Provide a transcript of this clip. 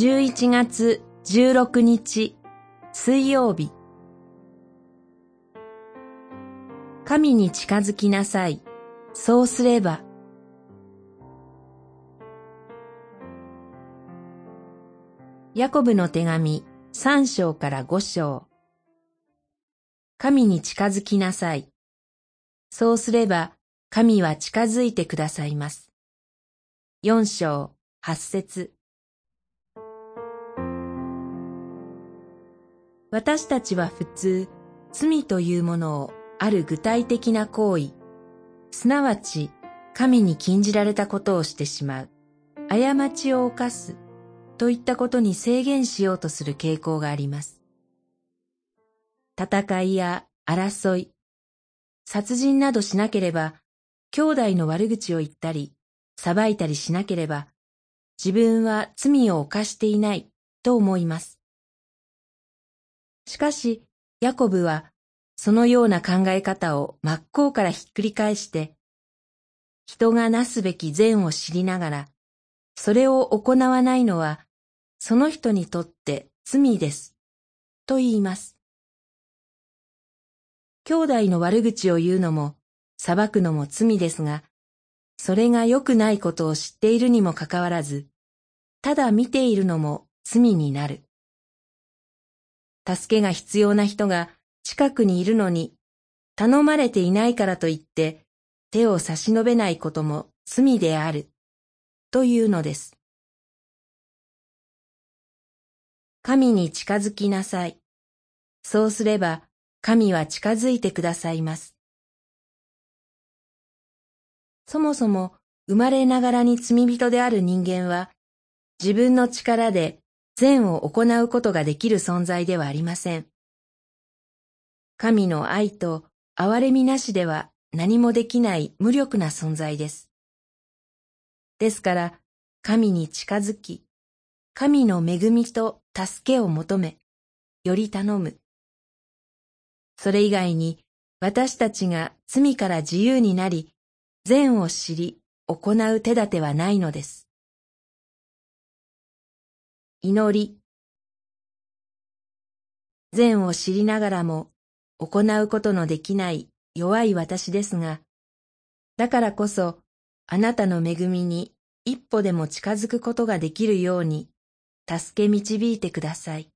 11月16日水曜日神に近づきなさい。そうすれば。ヤコブの手紙三章から五章。神に近づきなさい。そうすれば神は近づいてくださいます。四章八節私たちは普通、罪というものをある具体的な行為、すなわち神に禁じられたことをしてしまう、過ちを犯す、といったことに制限しようとする傾向があります。戦いや争い、殺人などしなければ、兄弟の悪口を言ったり、裁いたりしなければ、自分は罪を犯していないと思います。しかし、ヤコブは、そのような考え方を真っ向からひっくり返して、人がなすべき善を知りながら、それを行わないのは、その人にとって罪です、と言います。兄弟の悪口を言うのも、裁くのも罪ですが、それが良くないことを知っているにもかかわらず、ただ見ているのも罪になる。助けが必要な人が近くにいるのに、頼まれていないからといって手を差し伸べないことも罪である、というのです。神に近づきなさい。そうすれば神は近づいてくださいます。そもそも生まれながらに罪人である人間は自分の力で善を行うことができる存在ではありません。神の愛と憐れみなしでは何もできない無力な存在です。ですから、神に近づき、神の恵みと助けを求め、より頼む。それ以外に私たちが罪から自由になり、善を知り、行う手立てはないのです。祈り。善を知りながらも行うことのできない弱い私ですが、だからこそあなたの恵みに一歩でも近づくことができるように助け導いてください。